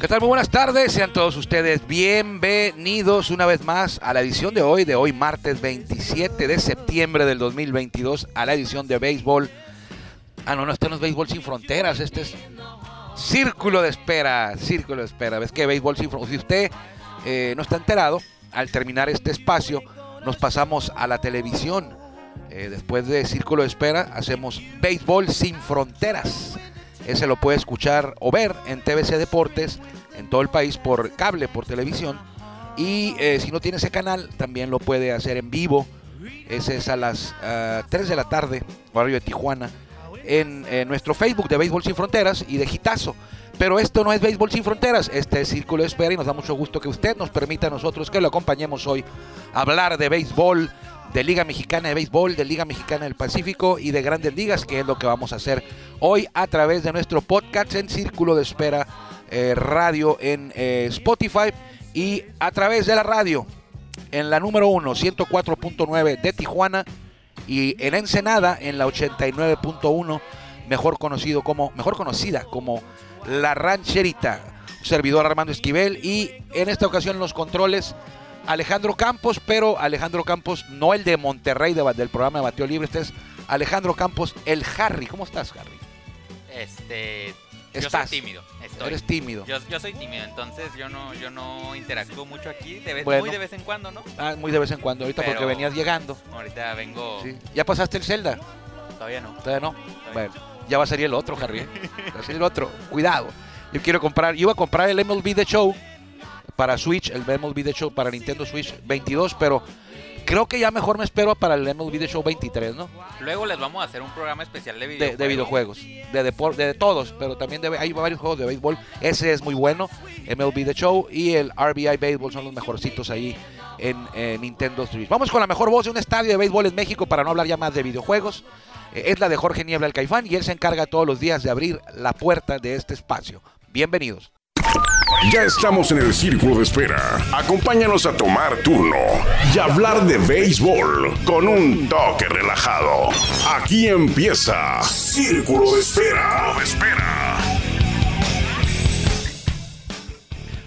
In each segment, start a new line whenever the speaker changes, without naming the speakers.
¿Qué tal? Muy buenas tardes, sean todos ustedes bienvenidos una vez más a la edición de hoy, de hoy martes 27 de septiembre del 2022, a la edición de béisbol. Ah, no, no, este no es béisbol sin fronteras, este es círculo de espera, círculo de espera. ¿Ves que béisbol sin fronteras? Si usted eh, no está enterado, al terminar este espacio, nos pasamos a la televisión. Eh, después de círculo de espera, hacemos béisbol sin fronteras. Ese lo puede escuchar o ver en TVC Deportes en todo el país por cable, por televisión. Y eh, si no tiene ese canal, también lo puede hacer en vivo. Ese es a las ah, 3 de la tarde, barrio de Tijuana, en, en nuestro Facebook de Béisbol Sin Fronteras y de Gitazo. Pero esto no es Béisbol Sin Fronteras, este es Círculo de Espera y nos da mucho gusto que usted nos permita a nosotros que lo acompañemos hoy a hablar de béisbol, de Liga Mexicana de Béisbol, de Liga Mexicana del Pacífico y de Grandes Ligas, que es lo que vamos a hacer hoy a través de nuestro podcast en Círculo de Espera eh, Radio en eh, Spotify y a través de la radio en la número 1, 104.9 de Tijuana y en Ensenada en la 89.1, mejor conocido como mejor conocida como La Rancherita. Servidor Armando Esquivel y en esta ocasión los controles Alejandro Campos, pero Alejandro Campos no el de Monterrey de- del programa de Bateo Libre, este es Alejandro Campos, el Harry. ¿Cómo estás, Harry?
Este. Yo
Estás.
soy tímido. Estoy.
Eres tímido.
Yo, yo soy tímido, entonces yo no, yo no interactúo mucho aquí, de vez,
Bueno.
muy de vez en cuando, ¿no?
Ah, muy de vez en cuando, ahorita porque venías llegando.
Ahorita vengo.
Sí. ¿Ya pasaste el Zelda?
Todavía no.
Todavía no. Bueno, ya va a salir el otro, Harry. ¿eh? Va a salir el otro. Cuidado. Yo quiero comprar, yo iba a comprar el MLB The Show para Switch, el MLB The Show para Nintendo Switch 22, pero creo que ya mejor me espero para el MLB The Show 23, ¿no?
Luego les vamos a hacer un programa especial de
De,
videojuegos.
de videojuegos, de deporte, de, todos, pero también de, hay varios juegos de béisbol. Ese es muy bueno, MLB The Show y el RBI Baseball son los mejorcitos ahí en, eh, Nintendo Switch. Vamos con la mejor voz de un estadio de béisbol en México para no hablar ya más de videojuegos. Eh, es la de Jorge Niebla el Caifán y él se encarga todos los días de abrir la puerta de este espacio. Bienvenidos.
Ya estamos en el círculo de espera. Acompáñanos a tomar turno y hablar de béisbol con un toque relajado. Aquí empieza Círculo de Espera. de espera.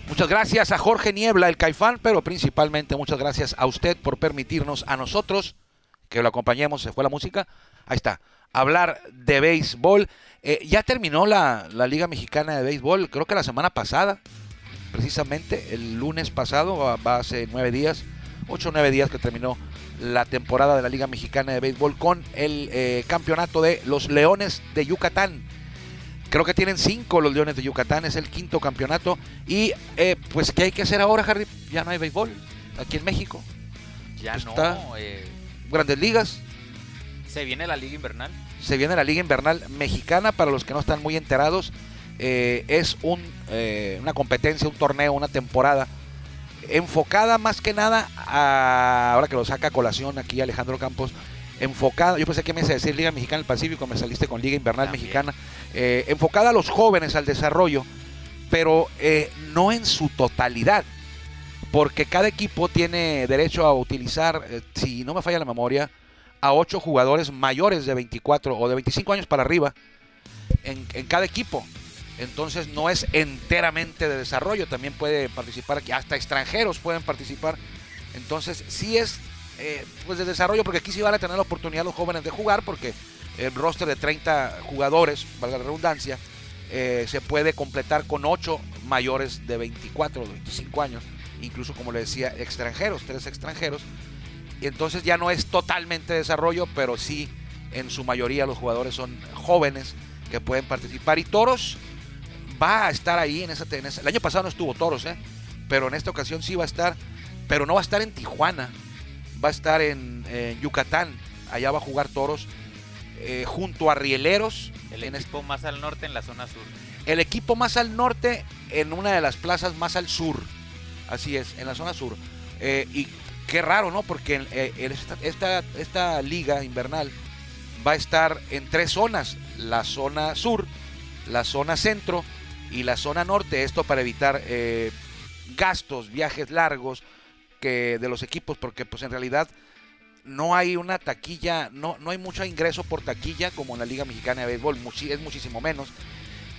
Muchas gracias a Jorge Niebla, el Caifán, pero principalmente muchas gracias a usted por permitirnos a nosotros que lo acompañemos. Se fue la música. Ahí está. Hablar de béisbol. Eh, ya terminó la, la Liga Mexicana de Béisbol, creo que la semana pasada, precisamente el lunes pasado, hace nueve días, ocho o nueve días que terminó la temporada de la Liga Mexicana de Béisbol con el eh, campeonato de los Leones de Yucatán. Creo que tienen cinco los Leones de Yucatán, es el quinto campeonato. Y eh, pues, ¿qué hay que hacer ahora, Harry? Ya no hay béisbol aquí en México.
Ya
Está-
no. eh,
Grandes ligas.
se viene la liga invernal.
Se viene la Liga Invernal Mexicana, para los que no están muy enterados. Eh, es un, eh, una competencia, un torneo, una temporada enfocada más que nada a, ahora que lo saca a colación aquí Alejandro Campos, enfocada, yo pensé que me ibas a decir Liga Mexicana del Pacífico, me saliste con Liga Invernal
También.
Mexicana, eh, enfocada a los jóvenes, al desarrollo, pero eh, no en su totalidad, porque cada equipo tiene derecho a utilizar, eh, si no me falla la memoria, a ocho jugadores mayores de 24 o de 25 años para arriba en, en cada equipo. Entonces no es enteramente de desarrollo, también puede participar aquí, hasta extranjeros pueden participar. Entonces sí es eh, pues de desarrollo, porque aquí sí van a tener la oportunidad los jóvenes de jugar, porque el roster de 30 jugadores, valga la redundancia, eh, se puede completar con 8 mayores de 24 o 25 años, incluso como le decía, extranjeros, tres extranjeros. Y entonces ya no es totalmente desarrollo, pero sí en su mayoría los jugadores son jóvenes que pueden participar. Y Toros va a estar ahí en esa, en esa- El año pasado no estuvo Toros, ¿eh? pero en esta ocasión sí va a estar, pero no va a estar en Tijuana, va a estar en, en Yucatán. Allá va a jugar Toros eh, junto a Rieleros.
El
en
equipo más al norte en la zona sur.
el equipo más al norte en una de las plazas más al sur. Así es, en la zona sur. Eh, y qué raro, ¿no? Porque en- eh, en esta, esta, esta liga invernal va a estar en tres zonas, la zona sur, la zona centro y la zona norte, esto para evitar eh, gastos, viajes largos que de los equipos, porque pues en realidad no hay una taquilla, no, no hay mucho ingreso por taquilla como en la Liga Mexicana de Béisbol, es muchísimo menos.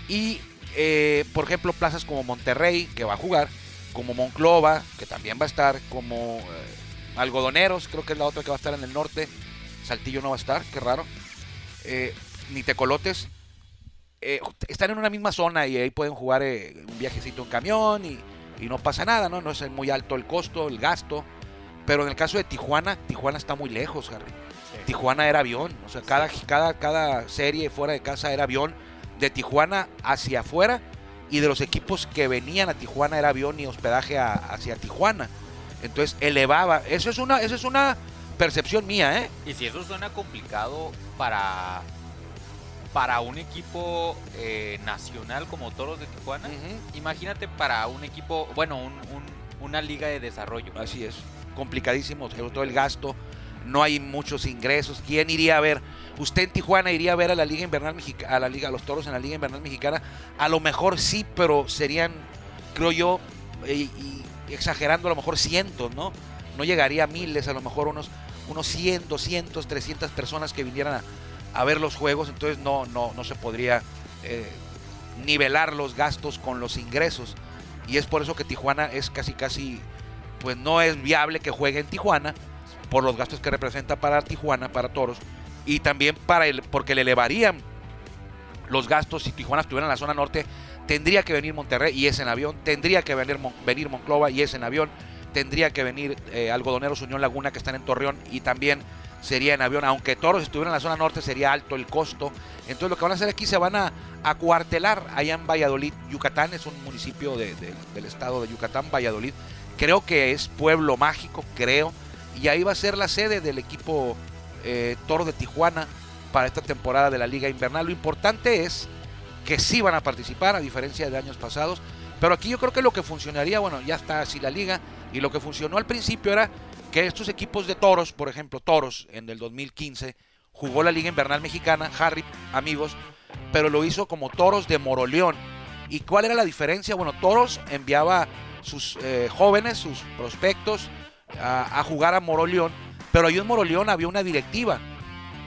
Y, eh, por ejemplo, plazas como Monterrey, que va a jugar, como Monclova, que también va a estar, como eh, Algodoneros, creo que es la otra que va a estar en el norte. Saltillo no va a estar, qué raro. Ni Tecolotes. Eh, están en una misma zona y ahí pueden jugar eh, un viajecito en camión y, y no pasa nada, ¿no? No es muy alto el costo, el gasto. Pero en el caso de Tijuana, Tijuana está muy lejos, Harry. Tijuana era avión, o sea, cada, cada, cada serie fuera de casa era avión, de Tijuana hacia afuera, y de los equipos que venían a Tijuana era avión y hospedaje a- hacia Tijuana. Entonces elevaba, eso es una, eso es una percepción mía, ¿eh?
Y si eso suena complicado para para un equipo eh, nacional como Toros de Tijuana, imagínate para un equipo, bueno, un- un- una liga de desarrollo.
Así es, complicadísimo, sobre todo el gasto, no hay muchos ingresos. ¿Quién iría a ver? Usted en Tijuana iría a ver a la Liga Invernal Mexicana, a la Liga, a los toros en la Liga Invernal Mexicana. A lo mejor sí, pero serían, creo yo, y, exagerando, a lo mejor cientos, ¿no? No llegaría a miles, a lo mejor unos, unos 100, 200, 300 personas que vinieran a, a ver los juegos, entonces no, no, no se podría eh, nivelar los gastos con los ingresos. Y es por eso que Tijuana es casi, casi, pues no es viable que juegue en Tijuana, por los gastos que representa para Tijuana, para Toros, y también para el, porque le elevarían los gastos si Tijuana estuviera en la zona norte, tendría que venir Monterrey y es en avión, tendría que venir, venir Monclova y es en avión, tendría que venir eh, Algodoneros Unión Laguna que están en Torreón y también sería en avión, aunque Toros estuviera en la zona norte sería alto el costo, entonces lo que van a hacer aquí se van a acuartelar allá en Valladolid, Yucatán, es un municipio de- de- del estado de Yucatán, Valladolid, creo que es pueblo mágico, creo, y ahí va a ser la sede del equipo eh, Toro de Tijuana para esta temporada de la Liga Invernal. Lo importante es que sí van a participar, a diferencia de años pasados. Pero aquí yo creo que lo que funcionaría, bueno, ya está así la liga, y lo que funcionó al principio era estos equipos de toros, por ejemplo, Toros en el 2015, jugó la Liga Invernal Mexicana, Harry, amigos, pero lo hizo como Toros de Moroleón. ¿Y cuál era la diferencia? Bueno, Toros enviaba sus eh, jóvenes, sus prospectos, a, jugar a Moroleón, pero ahí en Moroleón había una directiva,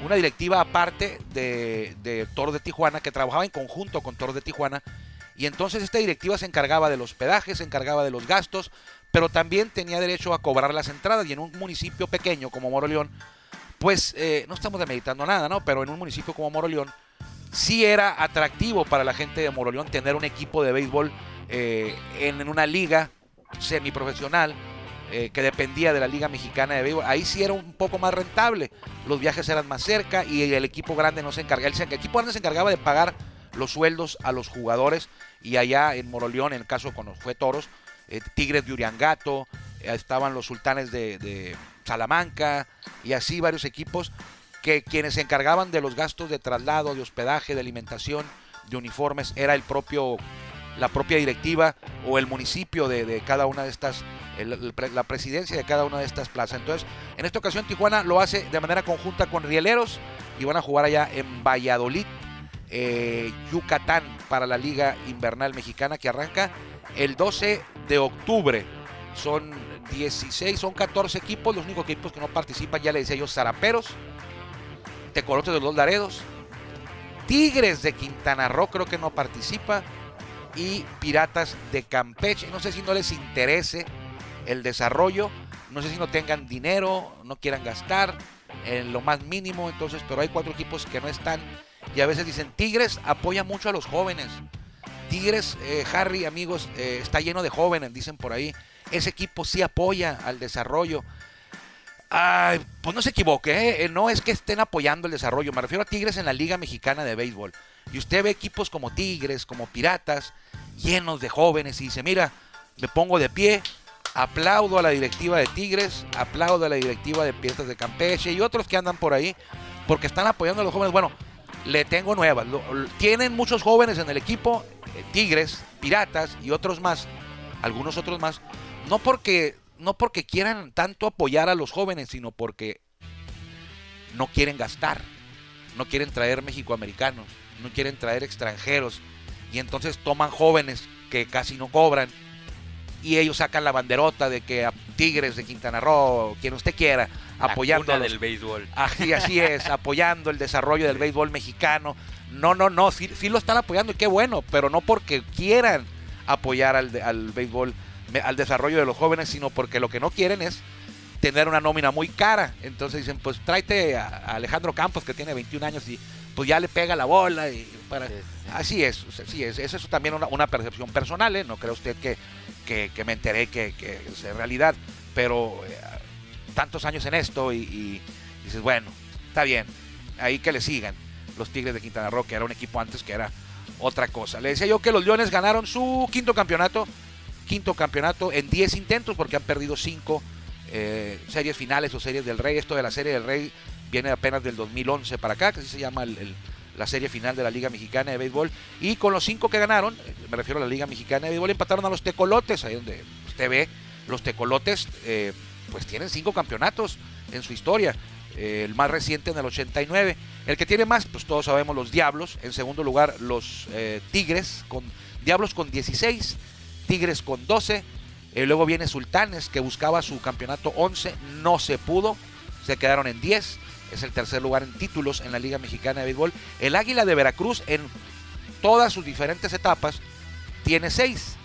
una directiva aparte de, de Toro de Tijuana, que trabajaba en conjunto con Toro de Tijuana, y entonces esta directiva se encargaba del hospedaje, se encargaba de los gastos, pero también tenía derecho a cobrar las entradas, y en un municipio pequeño como Moroleón, pues eh, no estamos demeritando nada, ¿no? Pero en un municipio como Moroleón, sí era atractivo para la gente de Moroleón tener un equipo de béisbol eh, en, una liga semiprofesional eh, que dependía de la Liga Mexicana de Béisbol. Ahí sí era un poco más rentable. Los viajes eran más cerca y el equipo grande no se encargaba. El, el equipo grande se encargaba de pagar los sueldos a los jugadores y allá en Moroleón, en el caso cuando fue Toros, eh, Tigres de Uriangato, eh, estaban los sultanes de, Salamanca y así varios equipos que quienes se encargaban de los gastos de traslado, de hospedaje, de alimentación, de uniformes, era el propio, la propia directiva o el municipio de, cada una de estas, la presidencia de cada una de estas plazas. Entonces, en esta ocasión Tijuana lo hace de manera conjunta con Rieleros y van a jugar allá en Valladolid, eh, Yucatán, para la Liga Invernal Mexicana que arranca el 12 de octubre. Son 16, son 14 equipos, los únicos equipos que no participan, ya le decía yo, Zaraperos, Tecolotes de los Laredos, Tigres de Quintana Roo creo que no participa y Piratas de Campeche. No sé si no les interese el desarrollo, no sé si no tengan dinero, no quieran gastar en lo más mínimo, entonces, pero hay cuatro equipos que no están y a veces dicen Tigres apoya mucho a los jóvenes. Tigres, eh, Harry, amigos, eh, está lleno de jóvenes, dicen por ahí. Ese equipo sí apoya al desarrollo. Ay, pues no se equivoque, ¿eh? no es que estén apoyando el desarrollo, me refiero a Tigres en la Liga Mexicana de Béisbol. Y usted ve equipos como Tigres, como Piratas, llenos de jóvenes y dice, mira, me pongo de pie, aplaudo a la directiva de Tigres, aplaudo a la directiva de Piratas de Campeche y otros que andan por ahí, porque están apoyando a los jóvenes. Bueno, le tengo nuevas. Tienen muchos jóvenes en el equipo, eh, Tigres, Piratas y otros más, algunos otros más, no porque no porque quieran tanto apoyar a los jóvenes, sino porque no quieren gastar, no quieren traer mexicoamericanos, no quieren traer extranjeros, y entonces toman jóvenes que casi no cobran, y ellos sacan la banderota de que a Tigres de Quintana Roo, quien usted quiera, apoyando
del béisbol.
Así, así es, apoyando el desarrollo del béisbol mexicano. No, no, no, sí, sí lo están apoyando y qué bueno, pero no porque quieran apoyar al, al béisbol, al desarrollo de los jóvenes, sino porque lo que no quieren es tener una nómina muy cara. Entonces dicen, pues tráete a, a Alejandro Campos que tiene 21 años y pues ya le pega la bola. Y para...
Sí, sí.
Así es, así es. Eso es también una, una percepción personal, ¿eh? No cree usted que, que, que me enteré que, que es realidad, pero eh, tantos años en esto y, y dices, bueno, está bien, ahí que le sigan los Tigres de Quintana Roo, que era un equipo antes que era otra cosa. Le decía yo que los Leones ganaron su quinto campeonato, quinto campeonato en 10 intentos porque han perdido 5 series finales o series del Rey. Esto de la serie del Rey viene apenas del 2011 para acá, que así se llama el- el- la serie final de la Liga Mexicana de Béisbol. Y con los cinco que ganaron, me refiero a la Liga Mexicana de Béisbol, empataron a los Tecolotes, ahí donde usted ve, los Tecolotes eh, pues tienen cinco campeonatos en su historia. Eh, el más reciente en el 89. El que tiene más, pues todos sabemos los Diablos. En segundo lugar, los eh, Tigres, con Diablos con 16, Tigres con 12. Eh, luego viene Sultanes, que buscaba su campeonato 11, no se pudo, se quedaron en 10. Es el tercer lugar en títulos en la Liga Mexicana de Béisbol. El Águila de Veracruz, en todas sus diferentes etapas, tiene 6.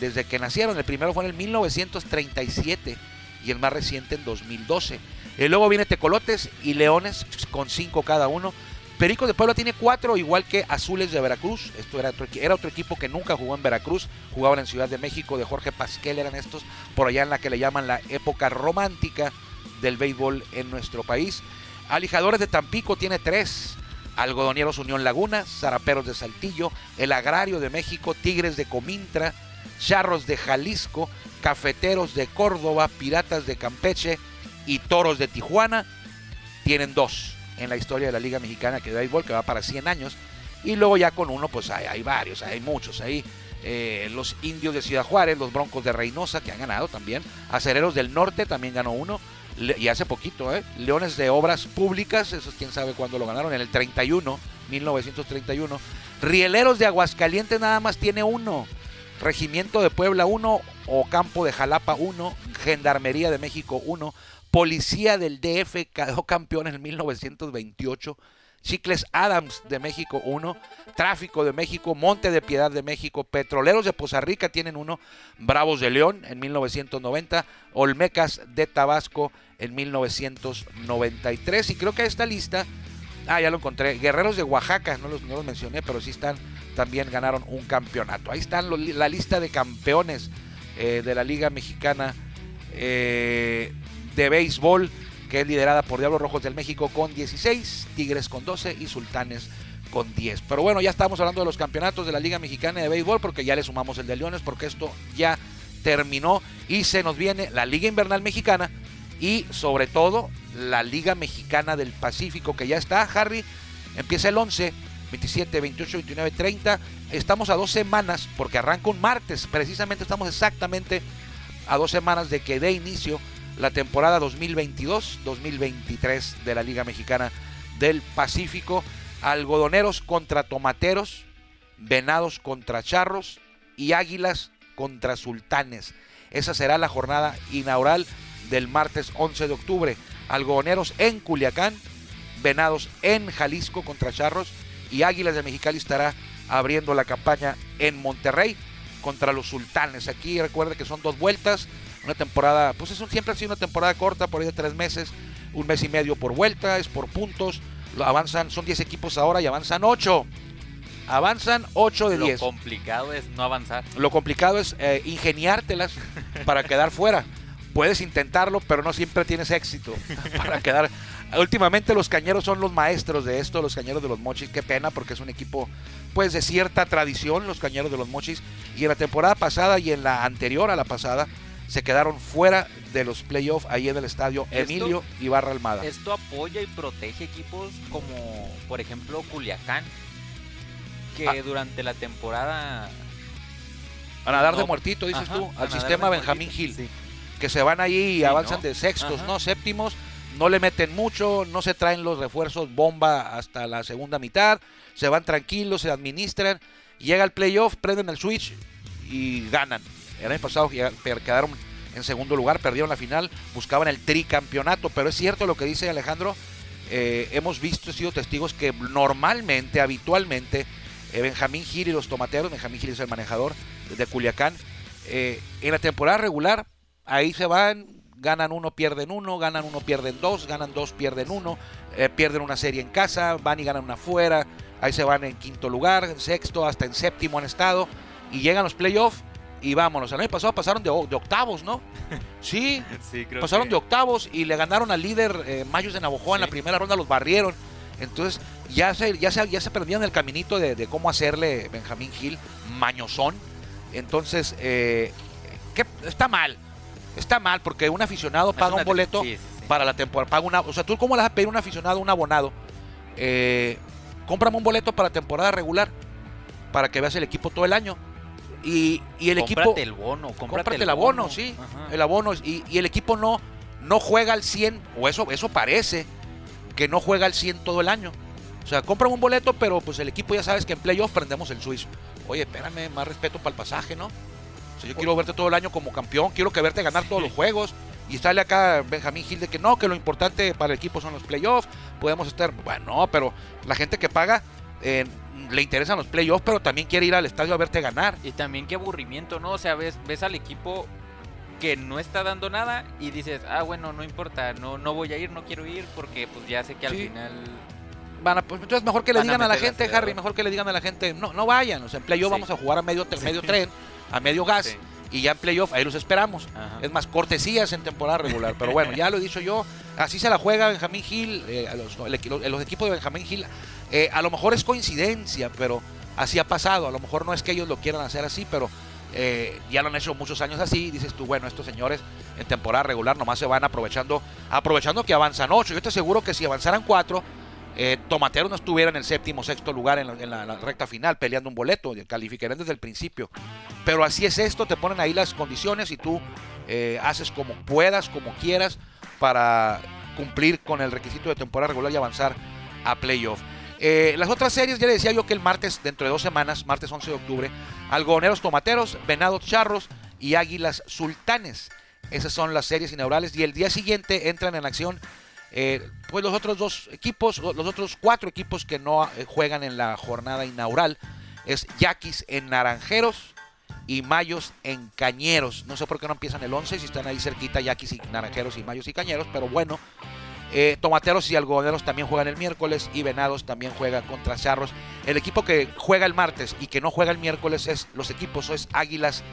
desde que nacieron, el primero fue en el 1937 y el más reciente en 2012. Eh, luego viene Tecolotes y Leones con 5 cada uno. Perico de Puebla tiene 4, igual que Azules de Veracruz. Esto era otro, era otro equipo que nunca jugó en Veracruz, jugaban en Ciudad de México, de Jorge Pasquel eran estos, por allá en la que le llaman la época romántica del béisbol en nuestro país. Alijadores de Tampico tiene 3. Algodoneros Unión Laguna, Zaraperos de Saltillo, El Agrario de México, Tigres de Comintra, Charros de Jalisco, Cafeteros de Córdoba, Piratas de Campeche y Toros de Tijuana tienen dos en la historia de la Liga Mexicana que de béisbol, que va para 100 años. Y luego ya con uno, pues hay, hay varios, hay muchos. Hay eh, los indios de Ciudad Juárez, los Broncos de Reynosa, que han ganado también. Acereros del Norte también ganó uno. Y hace poquito, ¿eh? Leones de Obras Públicas, eso es quién sabe cuándo lo ganaron, en el 31, 1931. Rieleros de Aguascalientes nada más tiene uno. Regimiento de Puebla 1, Ocampo de Jalapa 1, Gendarmería de México 1, Policía del DF quedó campeón en 1928, Chicles Adams de México 1, Tráfico de México, Monte de Piedad de México, Petroleros de Poza Rica tienen uno, Bravos de León en 1990, Olmecas de Tabasco en 1993 y creo que esta lista Ah, ya lo encontré. Guerreros de Oaxaca, no los, no mencioné, pero sí están, también ganaron un campeonato. Ahí están la lista de campeones eh, de la Liga Mexicana eh, de Béisbol, que es liderada por Diablos Rojos del México con 16, Tigres con 12 y Sultanes con 10. Pero bueno, ya estamos hablando de los campeonatos de la Liga Mexicana de Béisbol, porque ya le sumamos el de Leones, porque esto ya terminó y se nos viene la Liga Invernal Mexicana y sobre todo la Liga Mexicana del Pacífico que ya está, Harry, empieza el 11, 27, 28, 29, 30. Estamos a dos semanas porque arranca un martes, precisamente estamos exactamente a dos semanas de que dé inicio la temporada 2022-2023 de la Liga Mexicana del Pacífico. Algodoneros contra tomateros, venados contra charros y águilas contra sultanes. Esa será la jornada inaugural del martes 11 de octubre. Algodoneros en Culiacán, Venados en Jalisco contra Charros y Águilas de Mexicali estará abriendo la campaña en Monterrey contra los Sultanes. Aquí recuerde que son dos vueltas, una temporada, pues eso siempre ha sido una temporada corta, por ahí de tres meses, un mes y medio por vuelta, es por puntos. Lo avanzan, son 10 equipos ahora y avanzan 8. Avanzan 8 de
Lo
10.
complicado es no avanzar.
Lo complicado es eh, ingeniártelas para quedar fuera. Puedes intentarlo, pero no siempre tienes éxito para quedar. Últimamente los cañeros son los maestros de esto, los cañeros de los mochis. Qué pena porque es un equipo pues de cierta tradición, los cañeros de los mochis. Y en la temporada pasada y en la anterior a la pasada se quedaron fuera de los playoffs ahí en el estadio
Esto-
Emilio Ibarra Almada.
Esto apoya y protege equipos como, por ejemplo, Culiacán, que
Ah.
durante la temporada
Van a dar de muertito, dices
Ajá,
tú, al sistema Benjamín Gil.
sí.
que se van ahí y
Sí,
avanzan
¿no?
de sextos,
Ajá.
¿no? Séptimos, no le meten mucho, no se traen los refuerzos bomba hasta la segunda mitad, se van tranquilos, se administran, llega el playoff, prenden el switch y ganan. El año pasado quedaron en segundo lugar, perdieron la final, buscaban el tricampeonato, pero es cierto lo que dice Alejandro, eh, hemos visto, sido testigos que normalmente, habitualmente, eh, Benjamín Gil y los tomateros, Benjamín Gil es el manejador de Culiacán, eh, en la temporada regular, ahí se van, ganan uno, pierden uno, ganan uno, pierden dos, ganan dos, pierden uno, pierden una serie en casa, van y ganan una fuera, ahí se van en quinto lugar, en sexto, hasta en séptimo han estado, y llegan los playoffs y vámonos. El año pasado pasaron de, octavos, ¿no? Sí,
Sí, creo
pasaron
que-
de octavos y le ganaron al líder eh, Mayos de Navojoa en la primera ronda, los barrieron. Entonces ya se, ya se, ya se perdieron el caminito de, de cómo hacerle Benjamín Gil mañosón. Entonces, eh, ¿qué? está mal. Está mal porque un aficionado paga un boleto
sí.
para la temporada. Paga una, o sea, ¿tú cómo le vas a pedir a un aficionado, un abonado? Eh, cómprame un boleto para temporada regular para que veas el equipo todo el año. Y, y el equipo
Cómprate el bono, cómprate,
cómprate
el
abono, sí,
Ajá.
el abono y, y el equipo no no juega al 100 o eso eso parece que no juega al 100 todo el año. O sea, compran un boleto, pero pues el equipo ya sabes que en playoff prendemos el suizo. Oye, espérame, más respeto para el pasaje, ¿no? O sea, yo quiero verte todo el año como campeón, quiero que verte ganar todos los juegos. Y sale acá Benjamín Gil de que no, que lo importante para el equipo son los playoffs, podemos estar, bueno, no, pero la gente que paga eh, le interesan los playoffs, pero también quiere ir al estadio a verte ganar.
Y también qué aburrimiento, ¿no? O sea, ves, ves al equipo que no está dando nada y dices, ah, bueno, no importa, no, no voy a ir, no quiero ir porque pues ya sé que al
Sí.
final...
Van a- pues, entonces mejor que le
a
digan a la gente. Harry, mejor que le digan a la gente, no, no vayan, o sea, en playoff
Sí.
vamos a jugar a medio,
Sí.
medio tren, a medio gas, y ya en playoff ahí los esperamos.
Ajá.
Es más, cortesías en temporada regular, pero bueno, ya lo he dicho yo, así se la juega Benjamín Gil, eh, el los- los equipos de Benjamín Gil, eh, a lo mejor es coincidencia, pero así ha pasado, a lo mejor no es que ellos lo quieran hacer así, pero eh, ya lo han hecho muchos años así, dices tú, bueno, estos señores en temporada regular nomás se van aprovechando, aprovechando que avanzan ocho, yo te aseguro que si avanzaran cuatro, eh, Tomatero no estuviera en el séptimo sexto lugar en la, recta final peleando un boleto, calificarían desde el principio. Pero así es esto, te ponen ahí las condiciones y tú haces como puedas, como quieras, para cumplir con el requisito de temporada regular y avanzar a playoff. Eh, las otras series, ya le decía yo que el martes, dentro de dos semanas, martes 11 de octubre, algodoneros tomateros, venados charros y águilas sultanes. Esas son las series inaugurales y el día siguiente entran en acción eh, pues los otros dos equipos, los otros cuatro equipos que no eh, juegan en la jornada inaugural es Yaquis en Naranjeros y Mayos en Cañeros. No sé por qué no empiezan el 11 si están ahí cerquita Yaquis y Naranjeros y Mayos y Cañeros, pero bueno. Eh, Tomateros y Algodoneros también juegan el miércoles y Venados también juega contra Charros. El equipo que juega el martes y que no juega el miércoles es los equipos es Águilas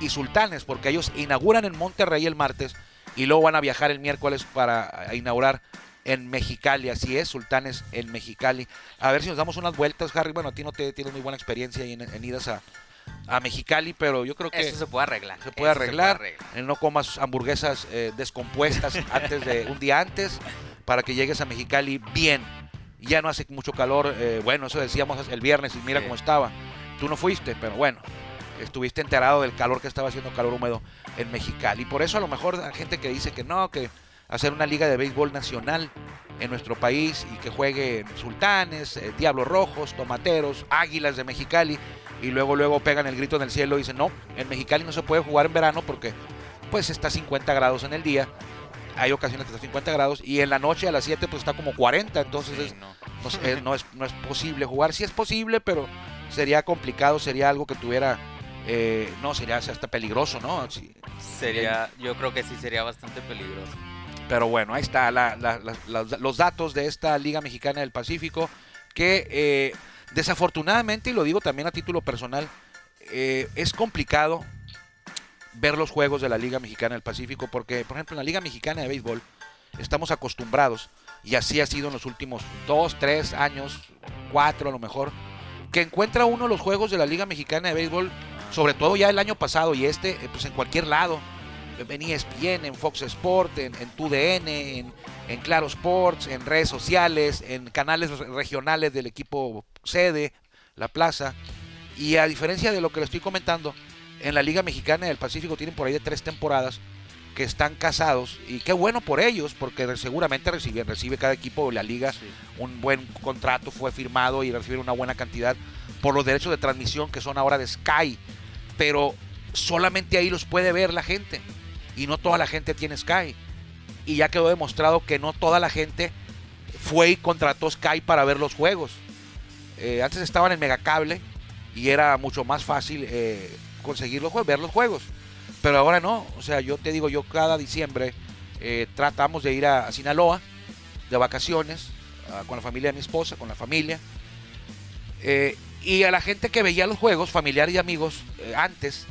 y Sultanes, porque ellos inauguran en Monterrey el martes y luego van a viajar el miércoles para inaugurar en Mexicali, así es, Sultanes en Mexicali. A ver si nos damos unas vueltas, Harry. Bueno, a ti no te tienes muy buena experiencia en, en idas a, a Mexicali, pero yo creo que
Eso se puede arreglar.
se puede arreglar. Eh, No comas hamburguesas eh, descompuestas antes de un día antes para que llegues a Mexicali bien. Ya no hace mucho calor. eh, bueno, eso decíamos el viernes y mira
Sí.
cómo estaba. Tú no fuiste, pero bueno, estuviste enterado del calor que estaba haciendo calor húmedo en Mexicali. Por eso a lo mejor hay gente que dice que no, que hacer una liga de béisbol nacional en nuestro país y que juegue Sultanes, eh, Diablos Rojos, Tomateros, Águilas de Mexicali y luego luego pegan el grito en el cielo y dicen, no, en Mexicali no se puede jugar en verano porque pues está a 50 grados en el día, hay ocasiones que está a 50 grados y en la noche a las 7 pues está como 40, entonces
Sí,
es-
no.
no, es- eh, no es, no es posible jugar, sí es posible, pero sería complicado, sería algo que tuviera, eh, no, sería hasta peligroso, ¿no? Sí,
Sería, yo creo que sí sería bastante peligroso.
Pero bueno, ahí está la- la- la- la- los datos de esta Liga Mexicana del Pacífico que eh, desafortunadamente, y lo digo también a título personal, eh, es complicado ver los juegos de la Liga Mexicana del Pacífico porque, por ejemplo, en la Liga Mexicana de Béisbol estamos acostumbrados, y así ha sido en los últimos dos, tres años, cuatro a lo mejor, que encuentra uno los juegos de la Liga Mexicana de Béisbol, sobre todo ya el año pasado y este, eh, pues en cualquier lado en ESPN, en Fox Sport, en, en TUDN, en, en Claro Sports, en redes sociales, en canales re- regionales del equipo sede, La Plaza. Y a diferencia de lo que le estoy comentando, en la Liga Mexicana del Pacífico tienen por ahí de tres temporadas, que están casados y qué bueno por ellos porque seguramente recibe, recibe cada equipo de la liga un buen contrato, fue firmado y recibe una buena cantidad por los derechos de transmisión que son ahora de Sky, pero solamente ahí los puede ver la gente y no toda la gente tiene Sky y ya quedó demostrado que no toda la gente fue y contrató Sky para ver los juegos. Eh, antes estaban en Megacable y era mucho más fácil eh, conseguir los juegos, ver los juegos. Pero ahora no, o sea, yo te digo, yo cada diciembre eh, tratamos de ir a, Sinaloa de vacaciones ah, con la familia de mi esposa, con la familia. y a la gente que veía los juegos, familiares y amigos, antes,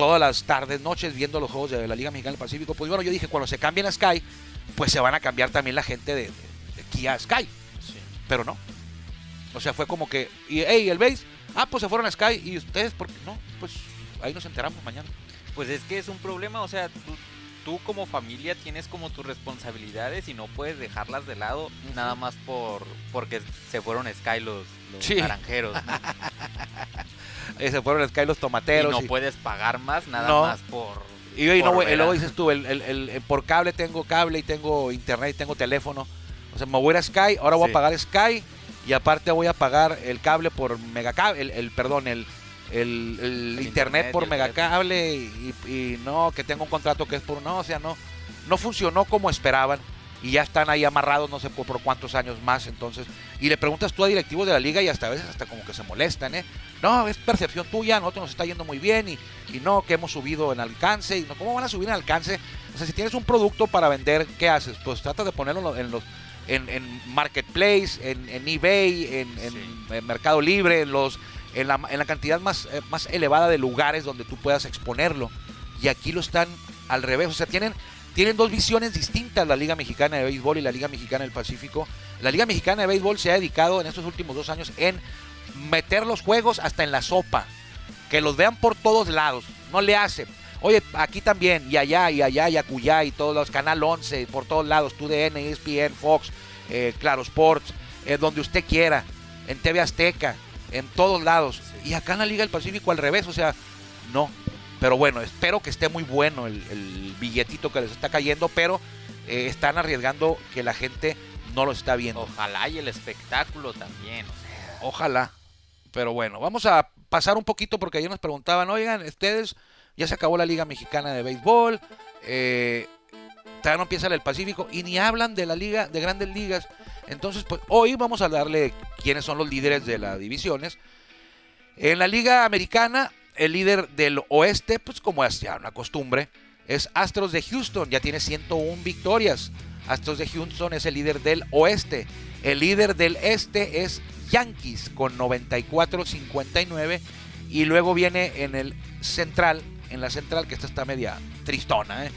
todas las tardes, noches, viendo los juegos de la Liga Mexicana del Pacífico, pues bueno, yo dije, cuando se cambien a Sky, pues se van a cambiar también la gente de, Kia Sky. Pero no. O sea, fue como que, y, hey, el base, ah, pues se fueron a Sky, y ustedes, ¿por qué no? Pues ahí nos enteramos mañana.
Pues es que es un problema, o sea, tú, como familia tienes como tus responsabilidades y no puedes dejarlas de lado nada más por porque se fueron Sky los, naranjeros.
se fueron Sky los tomateros.
Y no puedes pagar más nada más por...
Y, luego dices tú, el, por cable tengo cable y tengo internet y tengo teléfono. O sea, me voy a Sky, ahora voy a pagar Sky y aparte voy a pagar el cable por megacable, el, el perdón, el, el, internet, por megacable y, y, no, que tengo un contrato que es por no, o sea, no, no funcionó como esperaban y ya están ahí amarrados no sé por, por, cuántos años más entonces y le preguntas tú a directivos de la liga y hasta a veces hasta como que se molestan eh no es percepción tuya nosotros nos está yendo muy bien y, y no que hemos subido en alcance y no cómo van a subir en alcance o sea si tienes un producto para vender qué haces pues trata de ponerlo en los en, Marketplace, en, eBay, en, Mercado Libre, en, los, en, la, en la cantidad más, eh, más elevada de lugares donde tú puedas exponerlo. Y aquí lo están al revés. O sea, tienen, tienen dos visiones distintas la Liga Mexicana de Béisbol y la Liga Mexicana del Pacífico. La Liga Mexicana de Béisbol se ha dedicado en estos últimos dos años en meter los juegos hasta en la sopa. Que los vean por todos lados. No le hace. Oye, aquí también, y allá, y allá, y acullá, y todos los, Canal 11, por todos lados, TUDN, ESPN, Fox, eh, Claro Sports, eh, donde usted quiera, en TV Azteca, en todos lados. Y acá en la Liga del Pacífico al revés, o sea, no. Pero bueno, espero que esté muy bueno el, billetito que les está cayendo, pero eh, están arriesgando que la gente no lo está viendo.
Ojalá y el espectáculo también.
Ojalá. Pero bueno, vamos a pasar un poquito porque ayer nos preguntaban, oigan, ustedes ya se acabó la Liga Mexicana de Béisbol, eh, todavía no empieza el Pacífico y ni hablan de la Liga de Grandes Ligas. Entonces, pues hoy vamos a darle quiénes son los líderes de las divisiones. En la Liga Americana, el líder del oeste, pues como es ya una costumbre, es Astros de Houston, ya tiene 101 victorias. Astros de Houston es el líder del oeste. El líder del este es Yankees con 94-59. Y luego viene en el central en la central, que esta está media tristona. ¿eh?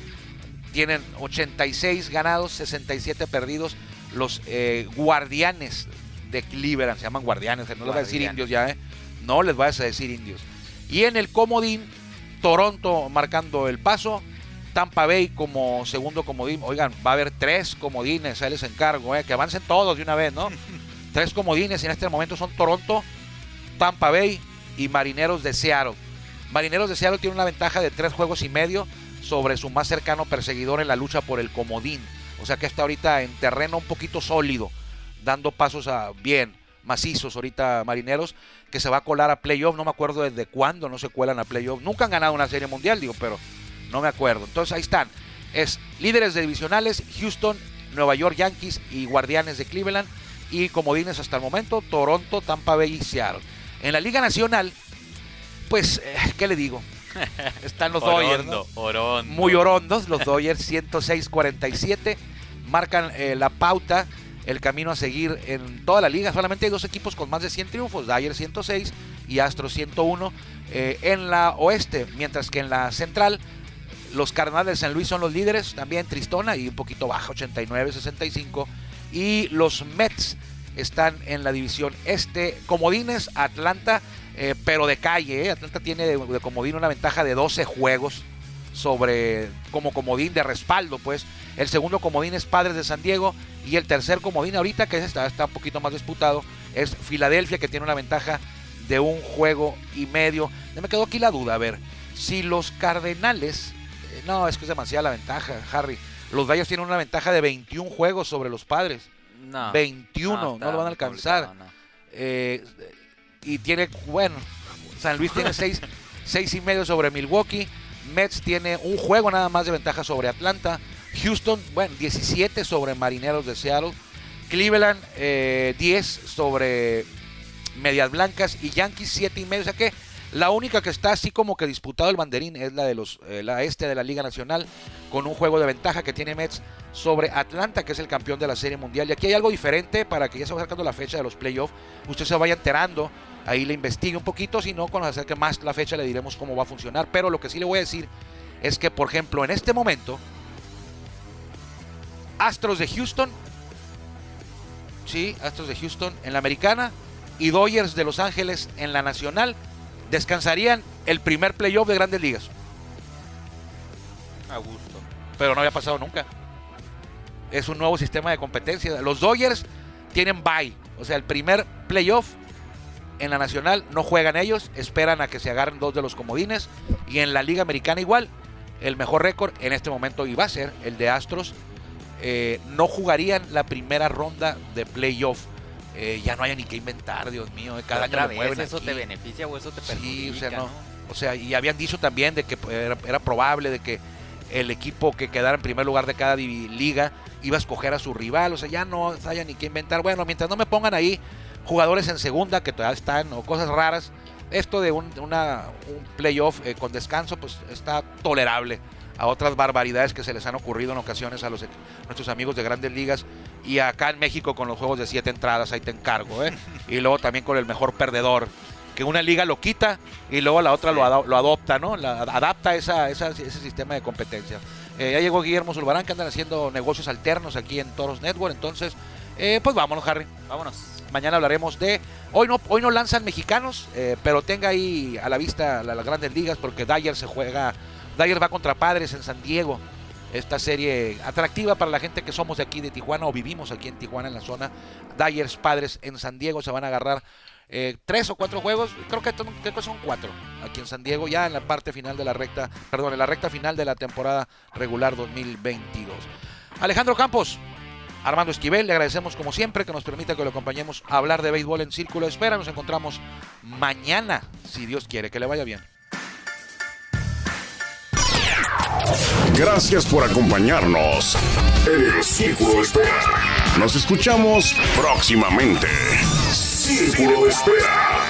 Tienen 86 ganados, 67 perdidos. Los eh, guardianes de Cleveland, se llaman guardianes, no les voy a decir indios ya, ¿eh? no les voy a decir indios. Y en el comodín, Toronto marcando el paso, Tampa Bay como segundo comodín. Oigan, va a haber tres comodines, ahí les encargo, ¿eh? que avancen todos de una vez, ¿no? tres comodines y en este momento son Toronto, Tampa Bay y Marineros de Seattle. Marineros de Seattle tiene una ventaja de tres juegos y medio sobre su más cercano perseguidor en la lucha por el comodín. O sea que está ahorita en terreno un poquito sólido, dando pasos a bien macizos ahorita Marineros, que se va a colar a playoff. No me acuerdo desde cuándo no se cuelan a playoff. Nunca han ganado una serie mundial, digo, pero no me acuerdo. Entonces ahí están. Es líderes de divisionales, Houston, Nueva York Yankees y Guardianes de Cleveland. Y comodines hasta el momento, Toronto, Tampa Bay y Seattle. En la Liga Nacional, pues, eh, ¿qué le digo? Están los Dodgers. Muy orondos, los Dodgers 106-47. Marcan eh, la pauta, el camino a seguir en toda la liga. Solamente hay dos equipos con más de 100 triunfos, Dodgers 106 y Astros 101 eh, en la oeste, mientras que en la central los Cardenales de San Luis son los líderes, también Tristona y un poquito baja, 89-65. Y los Mets están en la división este. Comodines, Atlanta eh, pero de calle. Atlanta tiene de, comodín una ventaja de 12 juegos sobre como comodín de respaldo, pues. El segundo comodín es Padres de San Diego y el tercer comodín ahorita que está, está un poquito más disputado es Filadelfia que tiene una ventaja de un juego y medio. Me quedó aquí la duda, a ver, si los Cardenales Eh, No, es que es demasiada la ventaja, Harry. Los Dodgers tienen una ventaja de 21 juegos sobre los padres.
No.
21, no, lo van a alcanzar.
no.
Eh, y tiene, bueno, San Luis tiene 6 seis y medio sobre Milwaukee. Mets tiene un juego nada más de ventaja sobre Atlanta. Houston, bueno, 17 sobre Marineros de Seattle. Cleveland, eh, 10 sobre Medias Blancas. Y Yankees, 7 y medio. O sea que la única que está así como que disputado el banderín es la de los eh, la este de la Liga Nacional con un juego de ventaja que tiene Mets sobre Atlanta, que es el campeón de la Serie Mundial. Y aquí hay algo diferente para que ya se vaya acercando la fecha de los playoffs. Usted se vaya enterando, ahí le investigue un poquito, si no, cuando se acerque más la fecha le diremos cómo va a funcionar. Pero lo que sí le voy a decir es que, por ejemplo, en este momento, Astros de Houston, sí, Astros de Houston en la americana y Dodgers de Los Ángeles en la nacional descansarían el primer playoff de grandes ligas.
A gusto.
pero no había pasado nunca. Es un nuevo sistema de competencia. Los Dodgers tienen bye, o sea, el primer playoff en la nacional no juegan ellos, esperan a que se agarren dos de los comodines y en la liga americana igual, el mejor récord en este momento iba a ser el de Astros. Eh, no jugarían la primera ronda de playoff. Eh, ya no hay ni que inventar, Dios mío. eh, Cada año
Otra vez, eso
aquí.
te beneficia o eso te perjudica,
Sí, o sea, no. O sea, y habían dicho también de que era, era probable de que el equipo que quedara en primer lugar de cada liga iba a escoger a su rival. O sea, ya no haya ni que inventar. Bueno, mientras no me pongan ahí jugadores en segunda que todavía están o cosas raras, esto de un, una- un playoff eh, con descanso, pues está tolerable a otras barbaridades que se les han ocurrido en ocasiones a los, nuestros amigos de grandes ligas. Y acá en México con los juegos de siete entradas, ahí te encargo. ¿eh? y luego también con el mejor perdedor. Que una liga lo quita y luego la otra lo, ado- lo adopta, ¿no? La, adapta esa, esa- ese sistema de competencia. Eh, ya llegó Guillermo Zulbarán, que andan haciendo negocios alternos aquí en Toros Network. Entonces, eh, pues vámonos, Harry.
Vámonos.
Mañana hablaremos de. Hoy no, hoy no lanzan mexicanos, eh, pero tenga ahí a la vista la- las grandes ligas porque Dyer se juega. Dyer va contra Padres en San Diego. Esta serie atractiva para la gente que somos de aquí de Tijuana o vivimos aquí en Tijuana en la zona. Dyers Padres en San Diego se van a agarrar eh, tres o cuatro juegos. Creo que, creo que son cuatro aquí en San Diego ya en la parte final de la recta, perdón, en la recta final de la temporada regular 2022. Alejandro Campos, Armando Esquivel, le agradecemos como siempre que nos permita que lo acompañemos a hablar de béisbol en Círculo de Espera. Nos encontramos mañana, si Dios quiere, que le vaya bien.
Gracias por acompañarnos en el Círculo de Espera. Nos escuchamos próximamente. Círculo de Espera.